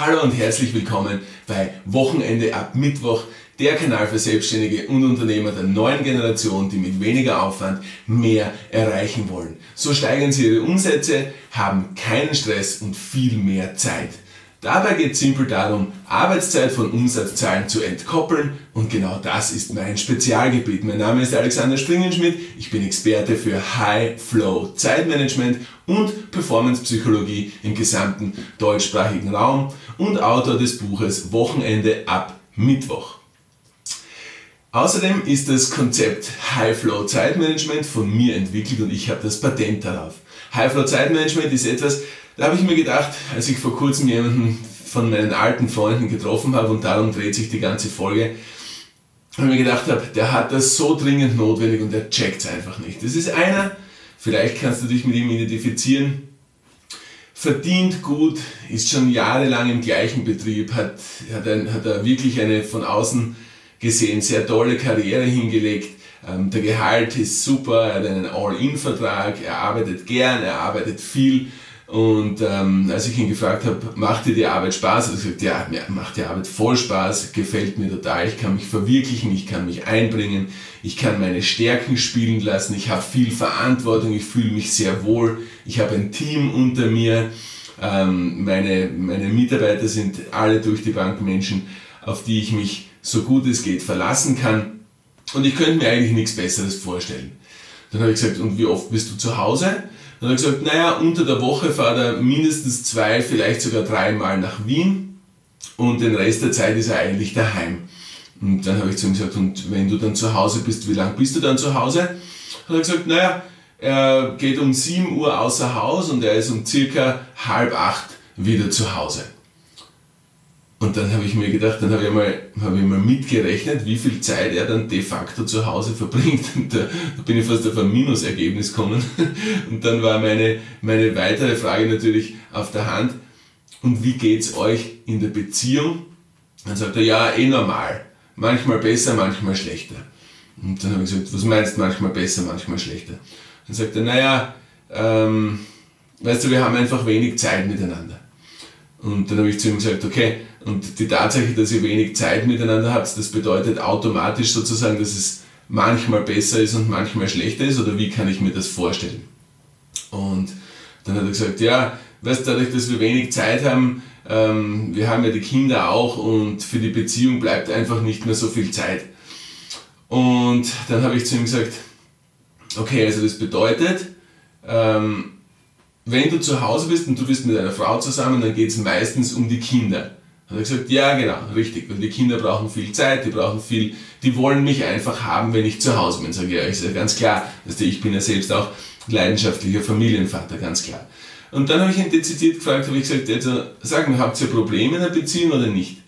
Hallo und herzlich willkommen bei Wochenende ab Mittwoch, der Kanal für Selbstständige und Unternehmer der neuen Generation, die mit weniger Aufwand mehr erreichen wollen. So steigern sie ihre Umsätze, haben keinen Stress und viel mehr Zeit. Dabei geht es simpel darum, Arbeitszeit von Umsatzzahlen zu entkoppeln und genau das ist mein Spezialgebiet. Mein Name ist Alexander Springenschmidt, ich bin Experte für High Flow Zeitmanagement und Performance Psychologie im gesamten deutschsprachigen Raum und Autor des Buches Wochenende ab Mittwoch. Außerdem ist das Konzept High Flow Zeitmanagement von mir entwickelt und ich habe das Patent darauf. High Flow Zeitmanagement ist etwas, da habe ich mir gedacht, als ich vor kurzem jemanden von meinen alten Freunden getroffen habe und darum dreht sich die ganze Folge, weil ich mir gedacht habe, der hat das so dringend notwendig und der checkt es einfach nicht. Das ist einer, vielleicht kannst du dich mit ihm identifizieren, verdient gut, ist schon jahrelang im gleichen Betrieb, hat, hat, ein, hat er wirklich eine von außen gesehen sehr tolle Karriere hingelegt. Ähm, der Gehalt ist super, er hat einen All-In-Vertrag, er arbeitet gern, er arbeitet viel. Und ähm, als ich ihn gefragt habe, macht dir die Arbeit Spaß? hat er gesagt, ja, mir macht die Arbeit voll Spaß, gefällt mir total, ich kann mich verwirklichen, ich kann mich einbringen, ich kann meine Stärken spielen lassen, ich habe viel Verantwortung, ich fühle mich sehr wohl, ich habe ein Team unter mir, ähm, meine, meine Mitarbeiter sind alle durch die Bank Menschen, auf die ich mich so gut es geht verlassen kann und ich könnte mir eigentlich nichts Besseres vorstellen. Dann habe ich gesagt, und wie oft bist du zu Hause? Dann hat er gesagt, naja, unter der Woche fahrt er mindestens zwei, vielleicht sogar dreimal nach Wien und den Rest der Zeit ist er eigentlich daheim. Und dann habe ich zu ihm gesagt, und wenn du dann zu Hause bist, wie lange bist du dann zu Hause? Hat er gesagt, naja, er geht um 7 Uhr außer Haus und er ist um circa halb acht wieder zu Hause. Und dann habe ich mir gedacht, dann habe ich, mal, hab ich mal mitgerechnet, wie viel Zeit er dann de facto zu Hause verbringt. Und da, da bin ich fast auf ein Minusergebnis gekommen. Und dann war meine, meine weitere Frage natürlich auf der Hand. Und wie geht's euch in der Beziehung? Dann sagt er, ja, eh normal. Manchmal besser, manchmal schlechter. Und dann habe ich gesagt, was meinst du manchmal besser, manchmal schlechter? Dann sagt er, naja, ähm, weißt du, wir haben einfach wenig Zeit miteinander. Und dann habe ich zu ihm gesagt, okay, und die Tatsache, dass ihr wenig Zeit miteinander habt, das bedeutet automatisch sozusagen, dass es manchmal besser ist und manchmal schlechter ist, oder wie kann ich mir das vorstellen? Und dann hat er gesagt, ja, weißt du, dadurch, dass wir wenig Zeit haben, ähm, wir haben ja die Kinder auch und für die Beziehung bleibt einfach nicht mehr so viel Zeit. Und dann habe ich zu ihm gesagt, okay, also das bedeutet, ähm, wenn du zu Hause bist und du bist mit einer Frau zusammen, dann geht es meistens um die Kinder. Hat er gesagt, ja genau, richtig, weil die Kinder brauchen viel Zeit, die brauchen viel, die wollen mich einfach haben, wenn ich zu Hause bin. Sag ich, ja, ist ja ganz klar, ich bin ja selbst auch leidenschaftlicher Familienvater, ganz klar. Und dann habe ich ihn dezidiert gefragt, habe ich gesagt, also, sag mir, habt ihr Probleme in der Beziehung oder nicht?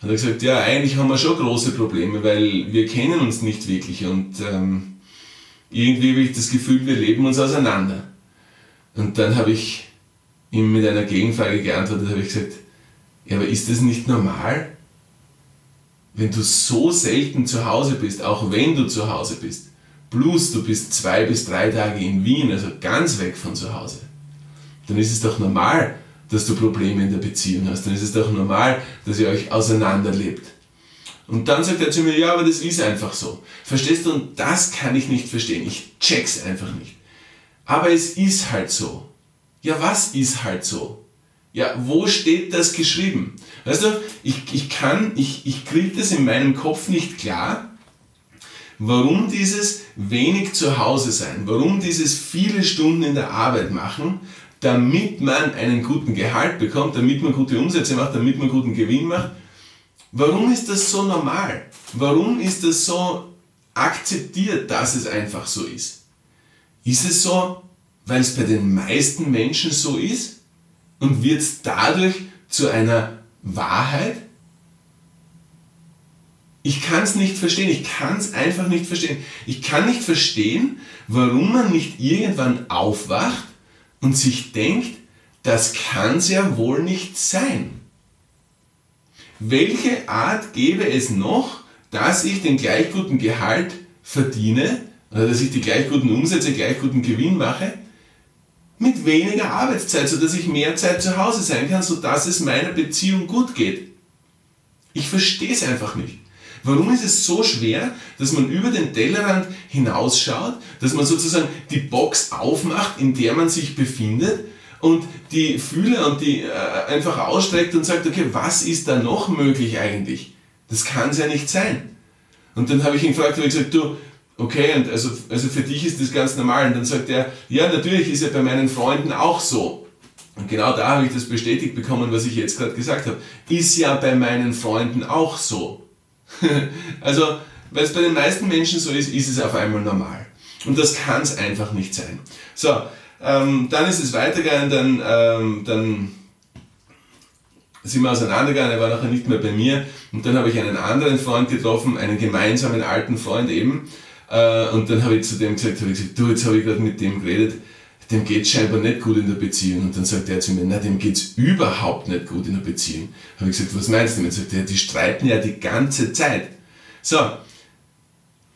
Hat er gesagt, ja, eigentlich haben wir schon große Probleme, weil wir kennen uns nicht wirklich und ähm, irgendwie habe ich das Gefühl, wir leben uns auseinander. Und dann habe ich ihm mit einer Gegenfrage geantwortet, habe ich gesagt, ja, aber ist das nicht normal? Wenn du so selten zu Hause bist, auch wenn du zu Hause bist, plus du bist zwei bis drei Tage in Wien, also ganz weg von zu Hause, dann ist es doch normal, dass du Probleme in der Beziehung hast. Dann ist es doch normal, dass ihr euch auseinanderlebt. Und dann sagt er zu mir, ja, aber das ist einfach so. Verstehst du? Und das kann ich nicht verstehen. Ich check's einfach nicht. Aber es ist halt so. Ja, was ist halt so? Ja, wo steht das geschrieben? Weißt du, ich, ich kann, ich, ich kriege das in meinem Kopf nicht klar, warum dieses wenig zu Hause sein, warum dieses viele Stunden in der Arbeit machen, damit man einen guten Gehalt bekommt, damit man gute Umsätze macht, damit man guten Gewinn macht. Warum ist das so normal? Warum ist das so akzeptiert, dass es einfach so ist? Ist es so, weil es bei den meisten Menschen so ist? Und wird es dadurch zu einer Wahrheit? Ich kann es nicht verstehen, ich kann es einfach nicht verstehen. Ich kann nicht verstehen, warum man nicht irgendwann aufwacht und sich denkt, das kann es ja wohl nicht sein. Welche Art gäbe es noch, dass ich den gleich guten Gehalt verdiene oder dass ich die gleich guten Umsätze, gleich guten Gewinn mache, mit weniger Arbeitszeit, sodass ich mehr Zeit zu Hause sein kann, sodass es meiner Beziehung gut geht. Ich verstehe es einfach nicht. Warum ist es so schwer, dass man über den Tellerrand hinausschaut, dass man sozusagen die Box aufmacht, in der man sich befindet und die Fühler und die äh, einfach ausstreckt und sagt, okay, was ist da noch möglich eigentlich? Das kann es ja nicht sein. Und dann habe ich ihn gefragt, habe ich gesagt, du, okay, und also, also für dich ist das ganz normal. Und dann sagt er, ja, natürlich ist ja bei meinen Freunden auch so. Und genau da habe ich das bestätigt bekommen, was ich jetzt gerade gesagt habe. Ist ja bei meinen Freunden auch so. also, weil es bei den meisten Menschen so ist, ist es auf einmal normal. Und das kann es einfach nicht sein. So, ähm, dann ist es weitergegangen, dann, ähm, dann sind wir auseinandergegangen, er war nachher nicht mehr bei mir. Und dann habe ich einen anderen Freund getroffen, einen gemeinsamen alten Freund eben. Äh, und dann habe ich zu dem gesagt, habe ich gesagt, du, jetzt habe ich gerade mit dem geredet, dem geht scheinbar nicht gut in der Beziehung. Und dann sagt er zu mir, na, dem geht's überhaupt nicht gut in der Beziehung. Habe ich gesagt, was meinst du damit? Sagt er, die streiten ja die ganze Zeit. So.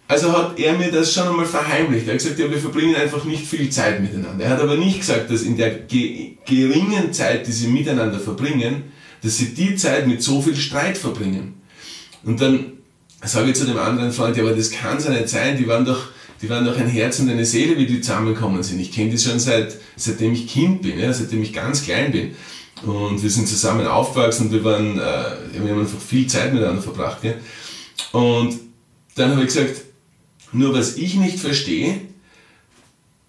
Also hat er mir das schon einmal verheimlicht. Er hat gesagt, ja, wir verbringen einfach nicht viel Zeit miteinander. Er hat aber nicht gesagt, dass in der ge geringen Zeit, die sie miteinander verbringen, dass sie die Zeit mit so viel Streit verbringen. Und dann sage ich zu dem anderen Freund, ja, aber das kann so nicht sein, die waren doch die waren doch ein Herz und eine Seele, wie die zusammengekommen sind. Ich kenne die schon seit, seitdem ich Kind bin, ja, seitdem ich ganz klein bin. Und wir sind zusammen aufgewachsen und wir, waren, äh, wir haben einfach viel Zeit miteinander verbracht. Ja. Und dann habe ich gesagt, nur was ich nicht verstehe,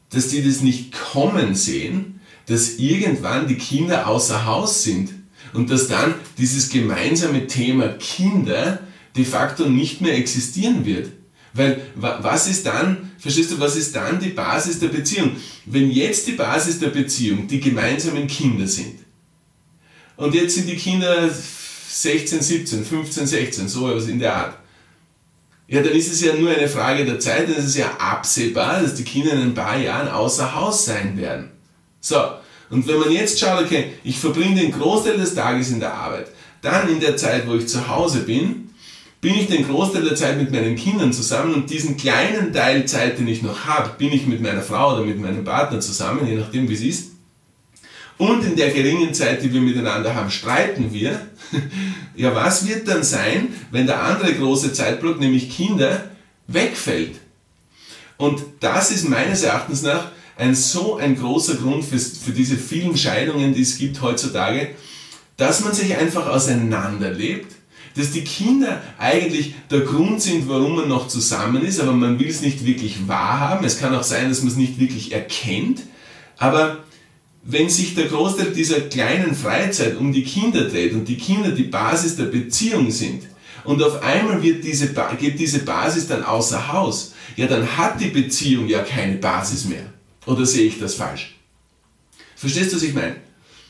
dass die das nicht kommen sehen, dass irgendwann die Kinder außer Haus sind und dass dann dieses gemeinsame Thema Kinder de facto nicht mehr existieren wird. Weil was ist dann, verstehst du, was ist dann die Basis der Beziehung? Wenn jetzt die Basis der Beziehung die gemeinsamen Kinder sind und jetzt sind die Kinder 16, 17, 15, 16, so etwas in der Art, ja, dann ist es ja nur eine Frage der Zeit, dann ist es ja absehbar, dass die Kinder in ein paar Jahren außer Haus sein werden. So, und wenn man jetzt schaut, okay, ich verbringe den Großteil des Tages in der Arbeit, dann in der Zeit, wo ich zu Hause bin, bin ich den Großteil der Zeit mit meinen Kindern zusammen und diesen kleinen Teil Zeit, den ich noch habe, bin ich mit meiner Frau oder mit meinem Partner zusammen, je nachdem wie es ist. Und in der geringen Zeit, die wir miteinander haben, streiten wir. ja, was wird dann sein, wenn der andere große Zeitblock, nämlich Kinder, wegfällt? Und das ist meines Erachtens nach ein so ein großer Grund für, für diese vielen Scheidungen, die es gibt heutzutage, dass man sich einfach auseinanderlebt dass die Kinder eigentlich der Grund sind, warum man noch zusammen ist, aber man will es nicht wirklich wahrhaben. Es kann auch sein, dass man es nicht wirklich erkennt. Aber wenn sich der Großteil dieser kleinen Freizeit um die Kinder dreht und die Kinder die Basis der Beziehung sind, und auf einmal wird diese, geht diese Basis dann außer Haus, ja, dann hat die Beziehung ja keine Basis mehr. Oder sehe ich das falsch? Verstehst du, was ich meine?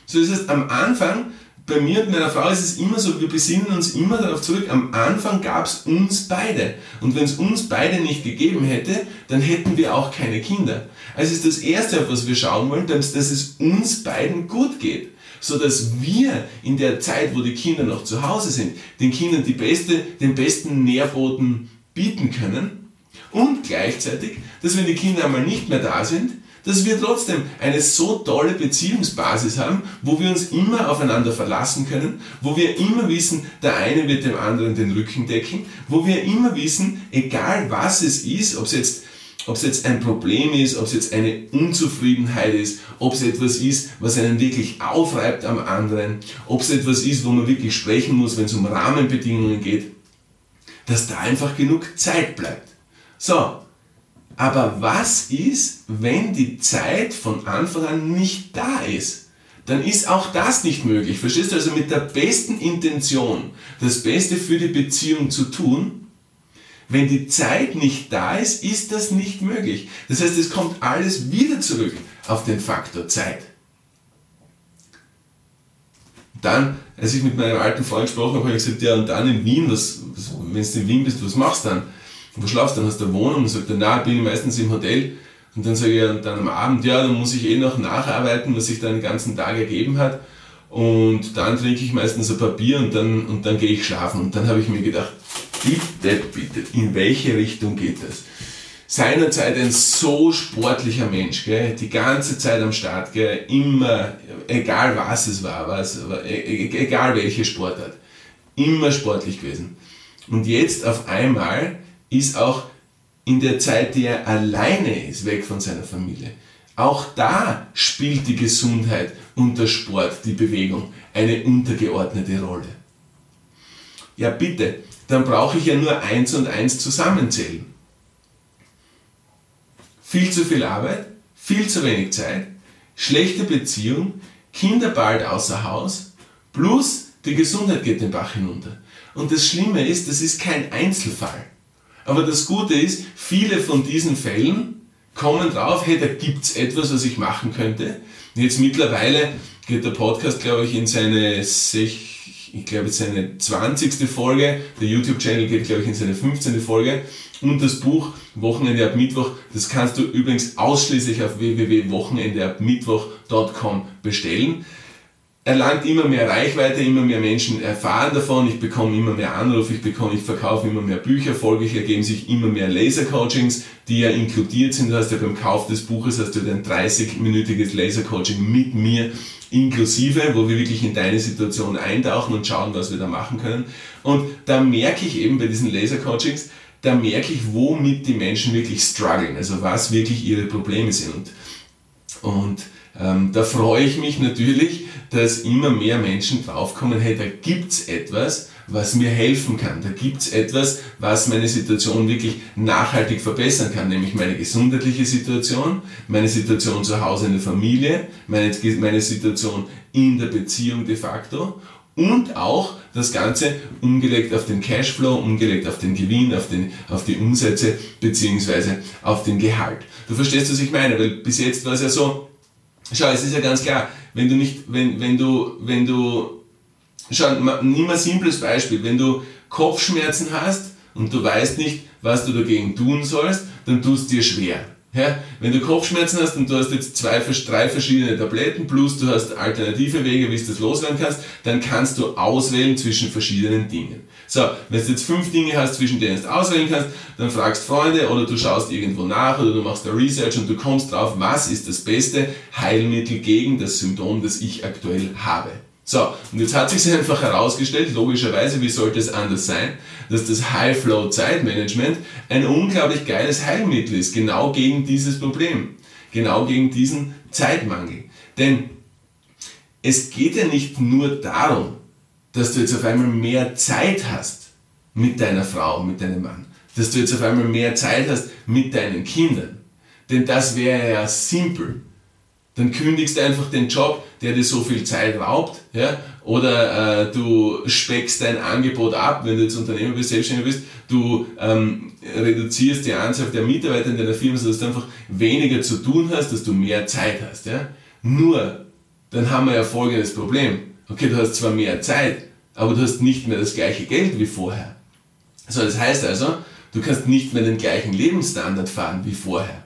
So ist es am Anfang bei mir und meiner Frau ist es immer so, wir besinnen uns immer darauf zurück, am Anfang gab es uns beide. Und wenn es uns beide nicht gegeben hätte, dann hätten wir auch keine Kinder. Also ist das Erste, auf was wir schauen wollen, dass, dass es uns beiden gut geht. So dass wir in der Zeit, wo die Kinder noch zu Hause sind, den Kindern die beste, den besten Nährboden bieten können. Und gleichzeitig, dass wenn die Kinder einmal nicht mehr da sind, dass wir trotzdem eine so tolle Beziehungsbasis haben, wo wir uns immer aufeinander verlassen können, wo wir immer wissen, der eine wird dem anderen den Rücken decken, wo wir immer wissen, egal was es ist, ob es jetzt ob es jetzt ein Problem ist, ob es jetzt eine Unzufriedenheit ist, ob es etwas ist, was einen wirklich aufreibt am anderen, ob es etwas ist, wo man wirklich sprechen muss, wenn es um Rahmenbedingungen geht, dass da einfach genug Zeit bleibt. So, aber was ist, wenn die Zeit von Anfang an nicht da ist? Dann ist auch das nicht möglich. Verstehst du? Also mit der besten Intention, das Beste für die Beziehung zu tun, wenn die Zeit nicht da ist, ist das nicht möglich. Das heißt, es kommt alles wieder zurück auf den Faktor Zeit. Dann, als ich mit meinem alten Freund gesprochen habe, habe ich gesagt, ja, und dann in Wien, was, wenn du in Wien bist, was machst du dann? Wo schlafst du dann? Hast du eine Wohnung? Und sagt er, nein, bin ich meistens im Hotel. Und dann sage ich dann am Abend, ja, dann muss ich eh noch nacharbeiten, was sich dann den ganzen Tag ergeben hat. Und dann trinke ich meistens ein Papier und dann, und dann gehe ich schlafen. Und dann habe ich mir gedacht, bitte, bitte, in welche Richtung geht das? seinerzeit ein so sportlicher Mensch, gell? die ganze Zeit am Start, gell? immer, egal was es war, was, e, e, egal welche Sportart, immer sportlich gewesen. Und jetzt auf einmal ist auch in der Zeit, die er alleine ist, weg von seiner Familie, auch da spielt die Gesundheit und der Sport, die Bewegung, eine untergeordnete Rolle. Ja bitte, dann brauche ich ja nur eins und eins zusammenzählen viel zu viel Arbeit, viel zu wenig Zeit, schlechte Beziehung, Kinder bald außer Haus, plus die Gesundheit geht den Bach hinunter. Und das Schlimme ist, das ist kein Einzelfall. Aber das Gute ist, viele von diesen Fällen kommen drauf, hey, da gibt es etwas, was ich machen könnte. Jetzt mittlerweile geht der Podcast, glaube ich, in seine, ich glaube, seine 20. Folge. Der YouTube-Channel geht, glaube ich, in seine 15. Folge. Und das Buch Wochenende ab Mittwoch, das kannst du übrigens ausschließlich auf www.wochenendeabmittwoch.com bestellen. Erlangt immer mehr Reichweite, immer mehr Menschen erfahren davon, ich bekomme immer mehr Anrufe, ich bekomme, ich verkaufe immer mehr Bücher, folglich ergeben sich immer mehr Laser-Coachings, die ja inkludiert sind. Du hast ja beim Kauf des Buches hast du ein 30-minütiges Laser-Coaching mit mir inklusive, wo wir wirklich in deine Situation eintauchen und schauen, was wir da machen können. Und da merke ich eben bei diesen Laser-Coachings, da merke ich, womit die Menschen wirklich strugglen, also was wirklich ihre Probleme sind. Und, und ähm, da freue ich mich natürlich, dass immer mehr Menschen draufkommen, hey, da gibt es etwas, was mir helfen kann. Da gibt es etwas, was meine Situation wirklich nachhaltig verbessern kann, nämlich meine gesundheitliche Situation, meine Situation zu Hause in der Familie, meine, meine Situation in der Beziehung de facto und auch das Ganze umgelegt auf den Cashflow, umgelegt auf den Gewinn, auf, den, auf die Umsätze beziehungsweise auf den Gehalt. Du verstehst, was ich meine, weil bis jetzt war es ja so, schau, es ist ja ganz klar, wenn du nicht, wenn, wenn du, wenn du, schau, nimm ein simples Beispiel, wenn du Kopfschmerzen hast und du weißt nicht, was du dagegen tun sollst, dann tust dir schwer. Ja, wenn du Kopfschmerzen hast und du hast jetzt zwei, drei verschiedene Tabletten plus du hast alternative Wege, wie du das loswerden kannst, dann kannst du auswählen zwischen verschiedenen Dingen. So, wenn du jetzt fünf Dinge hast, zwischen denen du auswählen kannst, dann fragst Freunde oder du schaust irgendwo nach oder du machst da Research und du kommst drauf, was ist das beste Heilmittel gegen das Symptom, das ich aktuell habe. So, und jetzt hat sich einfach herausgestellt, logischerweise, wie sollte es anders sein, dass das High-Flow-Zeitmanagement ein unglaublich geiles Heilmittel ist, genau gegen dieses Problem, genau gegen diesen Zeitmangel. Denn es geht ja nicht nur darum, dass du jetzt auf einmal mehr Zeit hast mit deiner Frau, mit deinem Mann, dass du jetzt auf einmal mehr Zeit hast mit deinen Kindern. Denn das wäre ja simpel dann kündigst du einfach den Job, der dir so viel Zeit raubt, ja, oder äh, du speckst dein Angebot ab, wenn du jetzt Unternehmer bist, selbstständig bist, du ähm, reduzierst die Anzahl der Mitarbeiter in deiner Firma, sodass du einfach weniger zu tun hast, dass du mehr Zeit hast. Ja. Nur, dann haben wir ja folgendes Problem. Okay, du hast zwar mehr Zeit, aber du hast nicht mehr das gleiche Geld wie vorher. So, das heißt also, du kannst nicht mehr den gleichen Lebensstandard fahren wie vorher.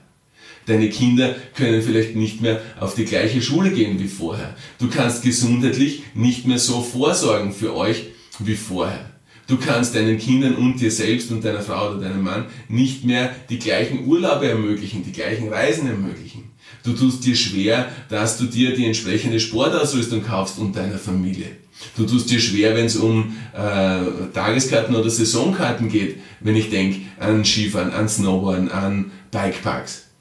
Deine Kinder können vielleicht nicht mehr auf die gleiche Schule gehen wie vorher. Du kannst gesundheitlich nicht mehr so vorsorgen für euch wie vorher. Du kannst deinen Kindern und dir selbst und deiner Frau oder deinem Mann nicht mehr die gleichen Urlaube ermöglichen, die gleichen Reisen ermöglichen. Du tust dir schwer, dass du dir die entsprechende Sportausrüstung kaufst und deiner Familie. Du tust dir schwer, wenn es um äh, Tageskarten oder Saisonkarten geht, wenn ich denke an Skifahren, an Snowboarden, an Bikeparks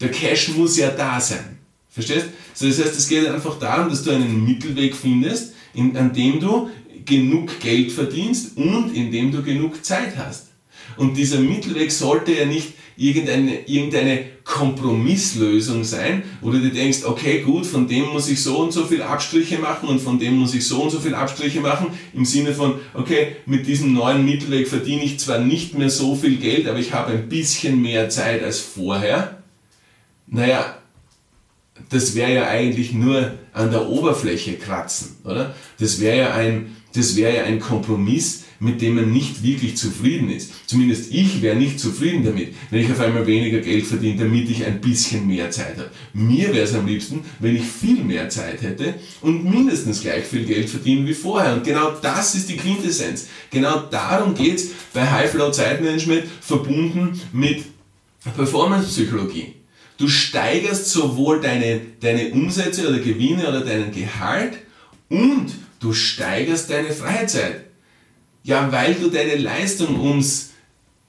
der Cash muss ja da sein. Verstehst? So, das heißt, es geht einfach darum, dass du einen Mittelweg findest, in, an dem du genug Geld verdienst und in dem du genug Zeit hast. Und dieser Mittelweg sollte ja nicht irgendeine, irgendeine Kompromisslösung sein, wo du dir denkst, okay, gut, von dem muss ich so und so viel Abstriche machen und von dem muss ich so und so viel Abstriche machen, im Sinne von, okay, mit diesem neuen Mittelweg verdiene ich zwar nicht mehr so viel Geld, aber ich habe ein bisschen mehr Zeit als vorher naja, das wäre ja eigentlich nur an der Oberfläche kratzen, oder? Das wäre ja ein, das wäre ja ein Kompromiss, mit dem man nicht wirklich zufrieden ist. Zumindest ich wäre nicht zufrieden damit, wenn ich auf einmal weniger Geld verdiene, damit ich ein bisschen mehr Zeit habe. Mir wäre es am liebsten, wenn ich viel mehr Zeit hätte und mindestens gleich viel Geld verdienen wie vorher. Und genau das ist die Quintessenz. Genau darum geht's bei High Flow Zeitmanagement, verbunden mit Performance-Psychologie. Du steigerst sowohl deine, deine Umsätze oder Gewinne oder deinen Gehalt und du steigerst deine Freizeit. Ja, weil du deine Leistung ums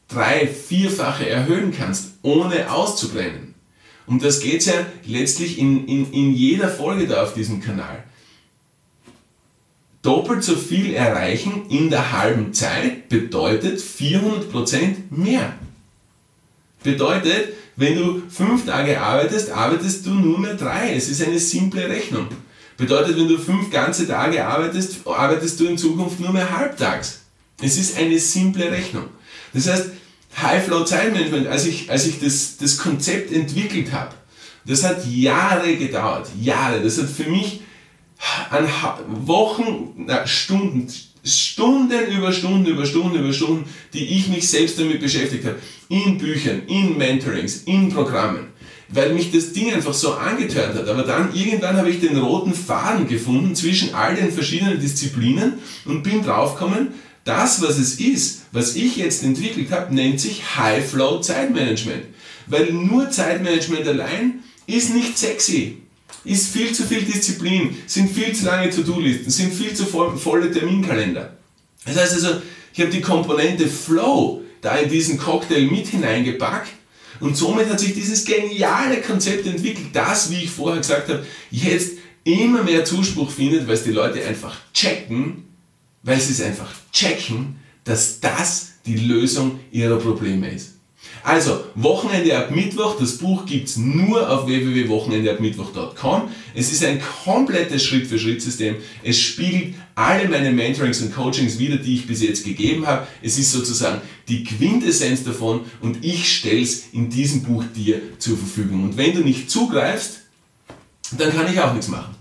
drei, vierfache erhöhen kannst, ohne auszubrennen. Und das geht ja letztlich in, in, in jeder Folge da auf diesem Kanal. Doppelt so viel erreichen in der halben Zeit bedeutet 400% mehr. Bedeutet, wenn du fünf Tage arbeitest, arbeitest du nur mehr drei. Es ist eine simple Rechnung. Bedeutet, wenn du fünf ganze Tage arbeitest, arbeitest du in Zukunft nur mehr halbtags. Es ist eine simple Rechnung. Das heißt, High Flow Zeitmanagement, als ich, als ich das, das Konzept entwickelt habe, das hat Jahre gedauert. Jahre. Das hat für mich an Wochen, na, Stunden, Stunden über Stunden über Stunden über Stunden, die ich mich selbst damit beschäftigt habe. In Büchern, in Mentorings, in Programmen. Weil mich das Ding einfach so angetörnt hat. Aber dann irgendwann habe ich den roten Faden gefunden zwischen all den verschiedenen Disziplinen und bin draufgekommen, das, was es ist, was ich jetzt entwickelt habe, nennt sich High Flow Zeitmanagement. Weil nur Zeitmanagement allein ist nicht sexy ist viel zu viel Disziplin, sind viel zu lange To-Do-Listen, sind viel zu volle Terminkalender. Das heißt also, ich habe die Komponente Flow da in diesen Cocktail mit hineingepackt und somit hat sich dieses geniale Konzept entwickelt, das, wie ich vorher gesagt habe, jetzt immer mehr Zuspruch findet, weil es die Leute einfach checken, weil sie es einfach checken, dass das die Lösung ihrer Probleme ist. Also, Wochenende ab Mittwoch, das Buch gibt es nur auf www.wochenendeabmittwoch.com. Es ist ein komplettes Schritt-für-Schritt-System. Es spiegelt alle meine Mentorings und Coachings wieder, die ich bis jetzt gegeben habe. Es ist sozusagen die Quintessenz davon und ich stelle es in diesem Buch dir zur Verfügung. Und wenn du nicht zugreifst, dann kann ich auch nichts machen.